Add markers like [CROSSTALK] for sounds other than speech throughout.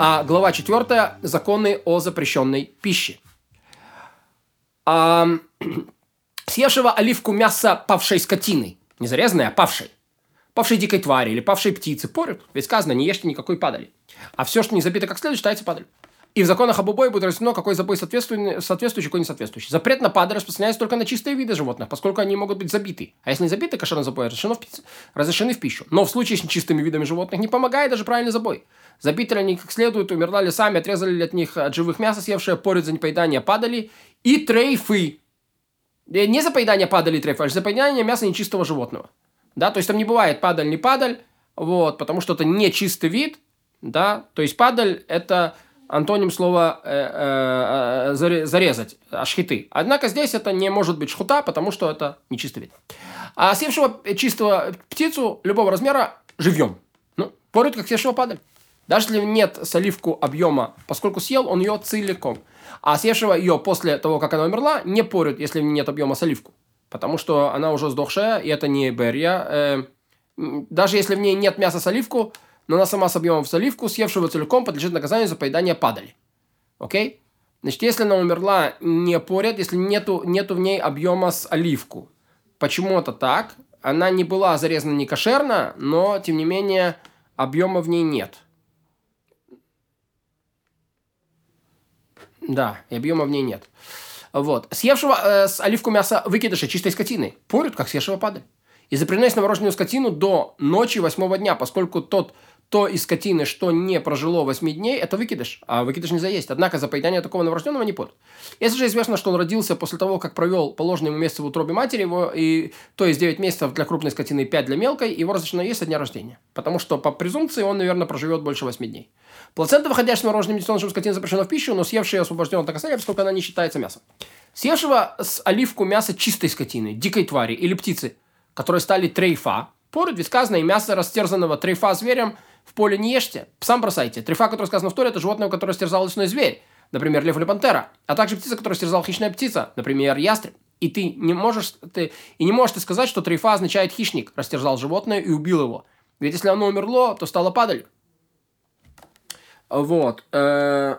А, глава 4. Законы о запрещенной пище. А, [CLEARS THROAT] съевшего оливку мяса павшей скотины. Не зарезанной, а павшей. Павшей дикой твари или павшей птицы. Порют. Ведь сказано, не ешьте никакой падали. А все, что не забито как следует, считается падаль. И в законах об убое будет разъяснено, какой забой соответствующий, соответствующий, какой несоответствующий. Запрет на падаль распространяется только на чистые виды животных, поскольку они могут быть забиты. А если не забиты, кошерный забой разрешено в, разрешены в пищу. Но в случае с нечистыми видами животных не помогает даже правильный забой. Забиты они как следует, умерла ли сами, отрезали ли от них от живых мяса съевшие, порят за непоедание падали и трейфы. Э, Не за поедание падали трейфы, а за поедание мяса нечистого животного. Да, то есть там не бывает падаль, не падаль, вот, потому что это не чистый вид, да, то есть падаль это антоним слова э, э, э, заре- зарезать, ашхиты. Однако здесь это не может быть шхута, потому что это нечистый вид. А съевшего чистого птицу любого размера живьем. Ну, порют как съевшего падаль. Даже если нет соливку объема, поскольку съел он ее целиком. А съевшего ее после того, как она умерла, не порют, если нет объема соливку. Потому что она уже сдохшая, и это не берья. Э, даже если в ней нет мяса соливку, но она сама с объемом в соливку, съевшего целиком подлежит наказанию за поедание падали. Окей? Значит, если она умерла, не порят, если нету, нету в ней объема с оливку. Почему это так? Она не была зарезана не кошерно, но, тем не менее, объема в ней нет. Да, и объема в ней нет. Вот. Съевшего э, с оливку мяса выкидыша чистой скотины порют, как съевшего падаль. И запрещено новорожденную скотину до ночи восьмого дня, поскольку тот, то из скотины, что не прожило 8 дней, это выкидыш, а выкидыш нельзя есть. Однако за поедание такого новорожденного не порют. Если же известно, что он родился после того, как провел положенный ему месяц в утробе матери, его, и, то есть 9 месяцев для крупной скотины и 5 для мелкой, его разрешено есть со дня рождения. Потому что по презумпции он, наверное, проживет больше 8 дней. Плацента, выходящая с мороженым детенышем скотины, запрещена в пищу, но съевшая освобождена от наказания, поскольку она не считается мясом. Съевшего с оливку мяса чистой скотины, дикой твари или птицы, которые стали трейфа, порют, ведь сказано, и мясо растерзанного трейфа зверем в поле не ешьте, псам бросайте. Трейфа, который сказано в Торе, это животное, которое стерзал лесной зверь, например, лев или пантера, а также птица, которую стерзал хищная птица, например, ястреб. И ты не можешь, ты, и не можешь ты сказать, что трейфа означает хищник, растерзал животное и убил его. Ведь если оно умерло, то стало падалью. Вот. э,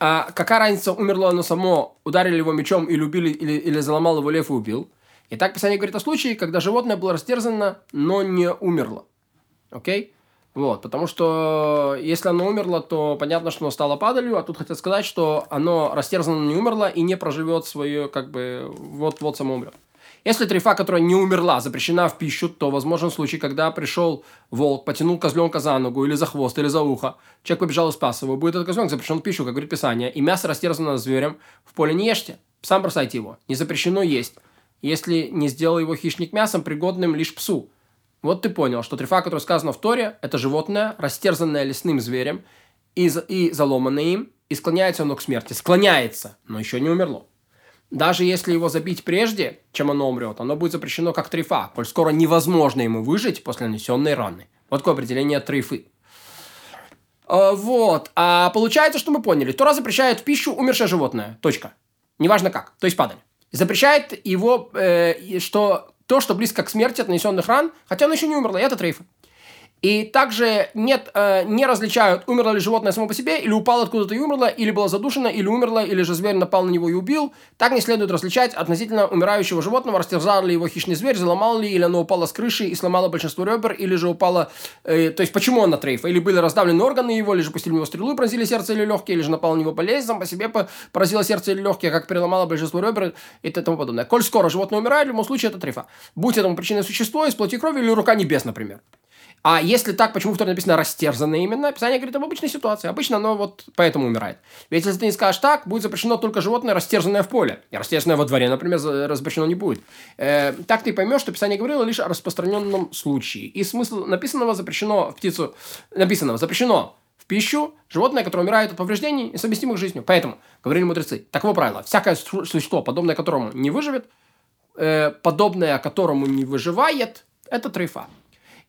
А какая разница, умерло оно само, ударили его мечом или убили, или, или заломал его лев и убил? И так Писание говорит о случае, когда животное было растерзано, но не умерло. Окей? Вот, потому что если оно умерло, то понятно, что оно стало падалью, а тут хотят сказать, что оно растерзано, не умерло и не проживет свое, как бы, вот-вот само умрет. Если трефа, которая не умерла, запрещена в пищу, то возможен случай, когда пришел волк, потянул козленка за ногу, или за хвост, или за ухо, человек побежал и спас его, будет этот козленок запрещен в пищу, как говорит Писание, и мясо растерзано зверем в поле не ешьте, сам бросайте его, не запрещено есть, если не сделал его хищник мясом, пригодным лишь псу. Вот ты понял, что трефа, которая сказана в Торе, это животное, растерзанное лесным зверем и, и заломанное им, и склоняется оно к смерти. Склоняется, но еще не умерло. Даже если его забить прежде, чем оно умрет, оно будет запрещено как трефа, коль скоро невозможно ему выжить после нанесенной раны. Вот такое определение трефы. А, Вот. А получается, что мы поняли. Тора запрещает в пищу умершее животное. Точка. Неважно как. То есть падаль. Запрещает его, э, что то, что близко к смерти от нанесенных ран, хотя оно еще не умерло, и это трейфы. И также нет, э, не различают, умерло ли животное само по себе, или упало откуда-то и умерло, или было задушено, или умерло, или же зверь напал на него и убил. Так не следует различать относительно умирающего животного, растерзал ли его хищный зверь, заломал ли, или оно упало с крыши и сломало большинство ребер, или же упало... э, то есть, почему он на трейфа? Или были раздавлены органы его, или же пустили в него стрелу и пронзили сердце или легкие, или же напал на него болезнь, сам по себе по- поразило сердце или легкие, как переломало большинство ребер и тому подобное. Коль скоро животное умирает, в любом случае это трейфа. Будь этому причиной существо из плоти крови или рука небес, например. А если так, почему в Торе написано растерзанное именно? Описание говорит об обычной ситуации. Обычно оно вот поэтому умирает. Ведь если ты не скажешь так, будет запрещено только животное, растерзанное в поле. И растерзанное во дворе, например, за- запрещено не будет. Э, так ты поймешь, что Писание говорило лишь о распространенном случае. И смысл написанного запрещено в птицу... Написанного запрещено в пищу животное, которое умирает от повреждений, несовместимых с жизнью. Поэтому, говорили мудрецы, таково правило. Всякое су- существо, подобное которому не выживет, э, подобное которому не выживает, это трейфа.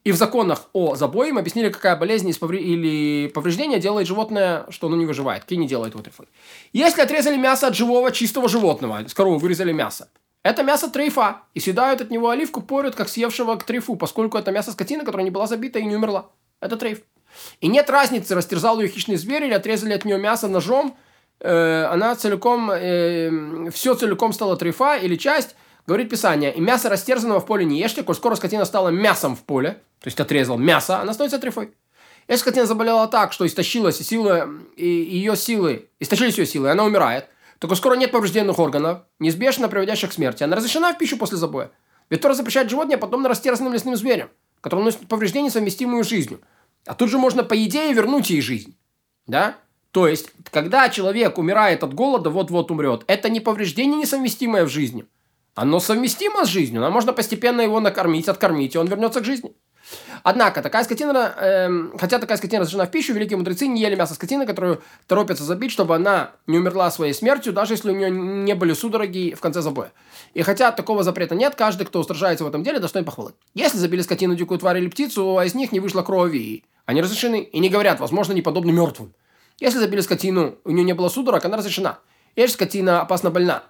И в законах о забое мы объяснили, какая болезнь или повреждения делает животное, что оно не выживает. Какие не делает его трейфы. Если отрезали мясо от живого чистого животного, с коровы вырезали мясо, это мясо трейфа. И съедают от него оливку, порют, как съевшего к трейфу, поскольку это мясо скотины, которая не была забита и не умерла. Это трейф. И нет разницы, растерзал ее хищный зверь или отрезали от нее мясо ножом, э, она целиком, э, все целиком стала трефа или часть, говорит Писание, и мясо растерзанного в поле не ешьте, коль скоро скотина стала мясом в поле, то есть отрезал мясо, она становится трефой. Если скотина заболела так, что истощилась и силы, и ее силы, истощились ее силы, и она умирает, только скоро нет поврежденных органов, неизбежно приводящих к смерти. Она разрешена в пищу после забоя. Ведь Тора запрещает животное подобно растерзанным лесным зверям, которые носят повреждения, совместимые с жизнью. А тут же можно, по идее, вернуть ей жизнь. Да? То есть, когда человек умирает от голода, вот-вот умрет, это не повреждение, несовместимое в жизни. Оно совместимо с жизнью, но можно постепенно его накормить, откормить, и он вернется к жизни. Однако, такая скотина, э, хотя такая скотина разрешена в пищу, великие мудрецы не ели мясо скотины, которую торопятся забить, чтобы она не умерла своей смертью, даже если у нее не были судороги в конце забоя. И хотя такого запрета нет, каждый, кто устражается в этом деле, достоин похвалы. Если забили скотину, дикую тварь или птицу, а из них не вышло крови, они разрешены и не говорят, возможно, не подобны мертвым. Если забили скотину, у нее не было судорог, она разрешена. Если скотина опасно больна,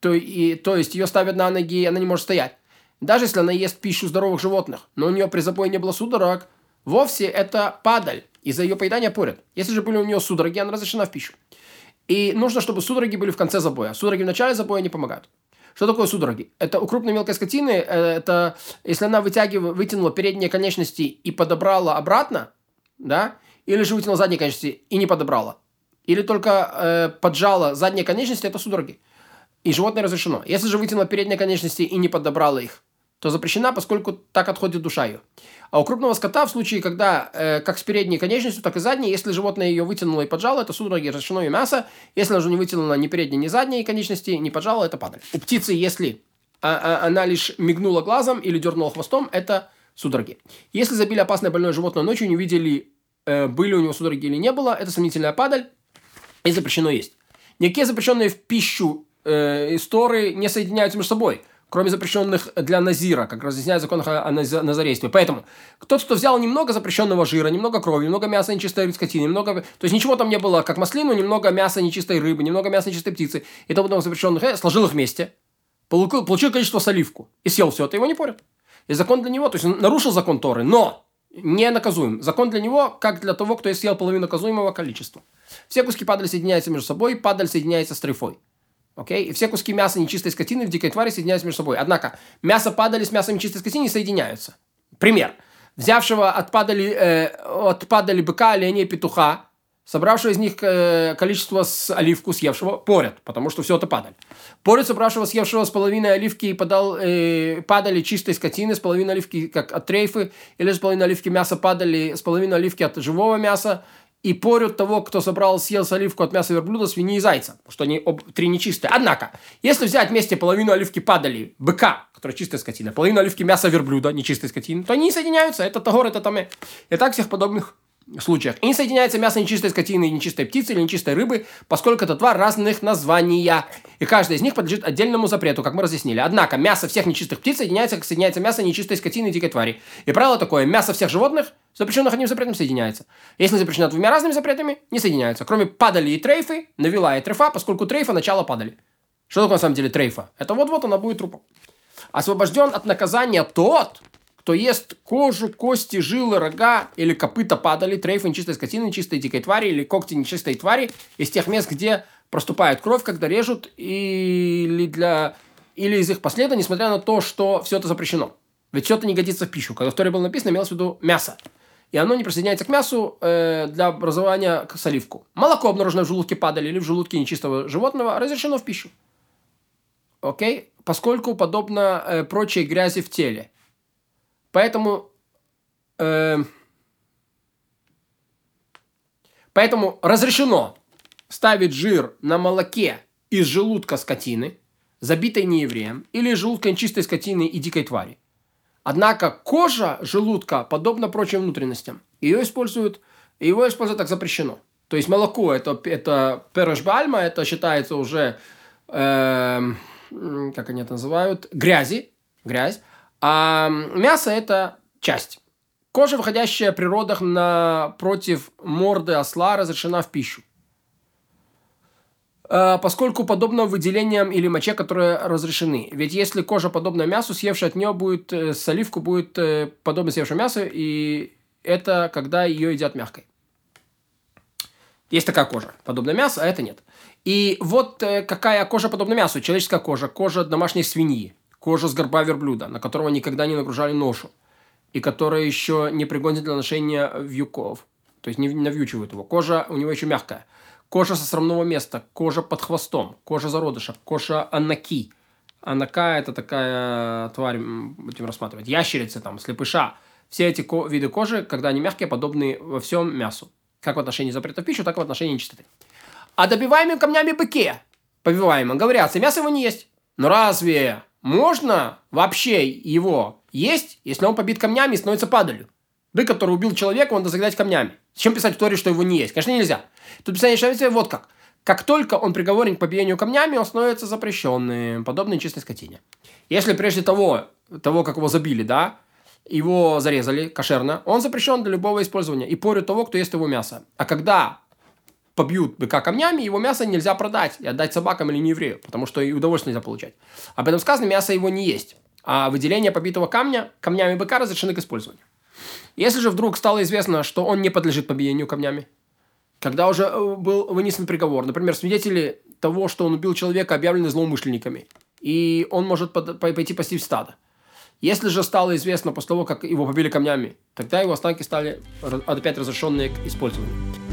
то, и, то есть ее ставят на ноги, она не может стоять. Даже если она ест пищу здоровых животных, но у нее при запое не было судорог, вовсе это падаль. Из-за ее поедания порят. Если же были у нее судороги, она разрешена в пищу. И нужно, чтобы судороги были в конце забоя. Судороги в начале забоя не помогают. Что такое судороги? Это у крупной мелкой скотины, э, это если она вытягивала, вытянула передние конечности и подобрала обратно, да, или же вытянула задние конечности и не подобрала, или только э, поджала задние конечности, это судороги. И животное разрешено. Если же вытянула передние конечности и не подобрала их, то запрещена, поскольку так отходит душа ее. А у крупного скота в случае, когда э, как с передней конечностью, так и задней, если животное ее вытянуло и поджало, это судороги разрешено ее мясо. Если же не вытянула ни передней, ни задней конечности, не поджало, это падаль. У птицы, если а, а, она лишь мигнула глазом или дернула хвостом, это судороги. Если забили опасное больное животное ночью, не увидели, э, были у него судороги или не было, это сомнительная падаль и запрещено есть. Никакие запрещенные в пищу э, истории не соединяются между собой – кроме запрещенных для назира, как разъясняет закон о назарействе. Поэтому тот, кто взял немного запрещенного жира, немного крови, немного мяса нечистой скотины, немного... То есть ничего там не было, как маслину, немного мяса нечистой рыбы, немного мяса нечистой птицы, и тому подобное запрещенных, э, сложил их вместе, получил, получил количество соливку и съел все это, его не порят. И закон для него, то есть он нарушил закон Торы, но не наказуем. Закон для него, как для того, кто съел половину наказуемого количества. Все куски падали соединяются между собой, падаль соединяется с трефой. Окей? И все куски мяса нечистой скотины в дикой твари соединяются между собой. Однако, мясо падали с мясом нечистой скотины не соединяются. Пример. Взявшего от падали, э, от быка, оленя и петуха, собравшего из них э, количество с оливку съевшего, порят, потому что все это падали. Порят собравшего съевшего с половиной оливки и подал, э, падали чистой скотины, с половиной оливки как от трейфы, или с половиной оливки мяса падали, с половиной оливки от живого мяса, и порют того, кто собрал, съел оливку от мяса верблюда, свиньи и зайца, что они об, три нечистые. Однако, если взять вместе половину оливки падали быка, которая чистая скотина, половину оливки мяса верблюда, нечистой скотины, то они не соединяются. Это тагор, это таме. И так всех подобных случаях. И не соединяется мясо нечистой скотины и нечистой птицы или нечистой рыбы, поскольку это два разных названия. И каждый из них подлежит отдельному запрету, как мы разъяснили. Однако мясо всех нечистых птиц соединяется, как соединяется мясо нечистой скотины и дикой твари. И правило такое, мясо всех животных, запрещенных одним запретом, соединяется. Если запрещено двумя разными запретами, не соединяются. Кроме падали и трейфы, навела и трефа, поскольку трейфа начало падали. Что такое на самом деле трейфа? Это вот-вот она будет трупом. Освобожден от наказания тот, кто ест кожу, кости, жилы, рога или копыта падали, трейфы нечистой скотины, нечистой дикой твари или когти нечистой твари из тех мест, где проступает кровь, когда режут, или, для, или из их последа, несмотря на то, что все это запрещено. Ведь все это не годится в пищу. Когда в Торе было написано, имелось в виду мясо. И оно не присоединяется к мясу э, для образования к соливку. Молоко, обнаруженное в желудке падали или в желудке нечистого животного, разрешено в пищу. Окей? Поскольку подобно э, прочей грязи в теле. Поэтому, э, поэтому разрешено ставить жир на молоке из желудка скотины, забитой неевреем, или из желудка нечистой скотины и дикой твари. Однако кожа желудка подобна прочим внутренностям. Ее используют, его использовать так запрещено. То есть молоко это, это перешбальма, это считается уже, э, как они это называют, грязи, грязь. А мясо – это часть. Кожа, выходящая при родах напротив морды осла, разрешена в пищу. А, поскольку подобно выделениям или моче, которые разрешены. Ведь если кожа подобна мясу, съевшая от нее будет, э, с оливку будет э, подобно съевшему мясу, и это когда ее едят мягкой. Есть такая кожа, подобная мясу, а это нет. И вот э, какая кожа подобна мясу. Человеческая кожа, кожа домашней свиньи, кожа с горба верблюда, на которого никогда не нагружали ношу, и которая еще не пригодна для ношения вьюков, то есть не навьючивают его. Кожа у него еще мягкая. Кожа со срамного места, кожа под хвостом, кожа зародыша, кожа анаки. Анака – это такая тварь, будем рассматривать, ящерицы, там, слепыша. Все эти ко- виды кожи, когда они мягкие, подобны во всем мясу. Как в отношении запрета в пищу, так и в отношении нечистоты. А добиваемым камнями быке, побиваемо, говорятся, мясо его не есть. Но разве можно вообще его есть, если он побит камнями и становится падалью? Бык, который убил человека, он дозагнать камнями. Зачем писать в Торе, что его не есть? Конечно, нельзя. Тут писание Шавица вот как. Как только он приговорен к побиению камнями, он становится запрещенным, подобной чистой скотине. Если прежде того, того, как его забили, да, его зарезали кошерно, он запрещен для любого использования и порю того, кто ест его мясо. А когда побьют быка камнями, его мясо нельзя продать и отдать собакам или не еврею, потому что и удовольствие нельзя получать. Об этом сказано, мясо его не есть. А выделение побитого камня камнями быка разрешены к использованию. Если же вдруг стало известно, что он не подлежит побиению камнями, когда уже э, был вынесен приговор, например, свидетели того, что он убил человека, объявлены злоумышленниками, и он может под, пойти пасти в стадо. Если же стало известно после того, как его побили камнями, тогда его останки стали опять разрешенные к использованию.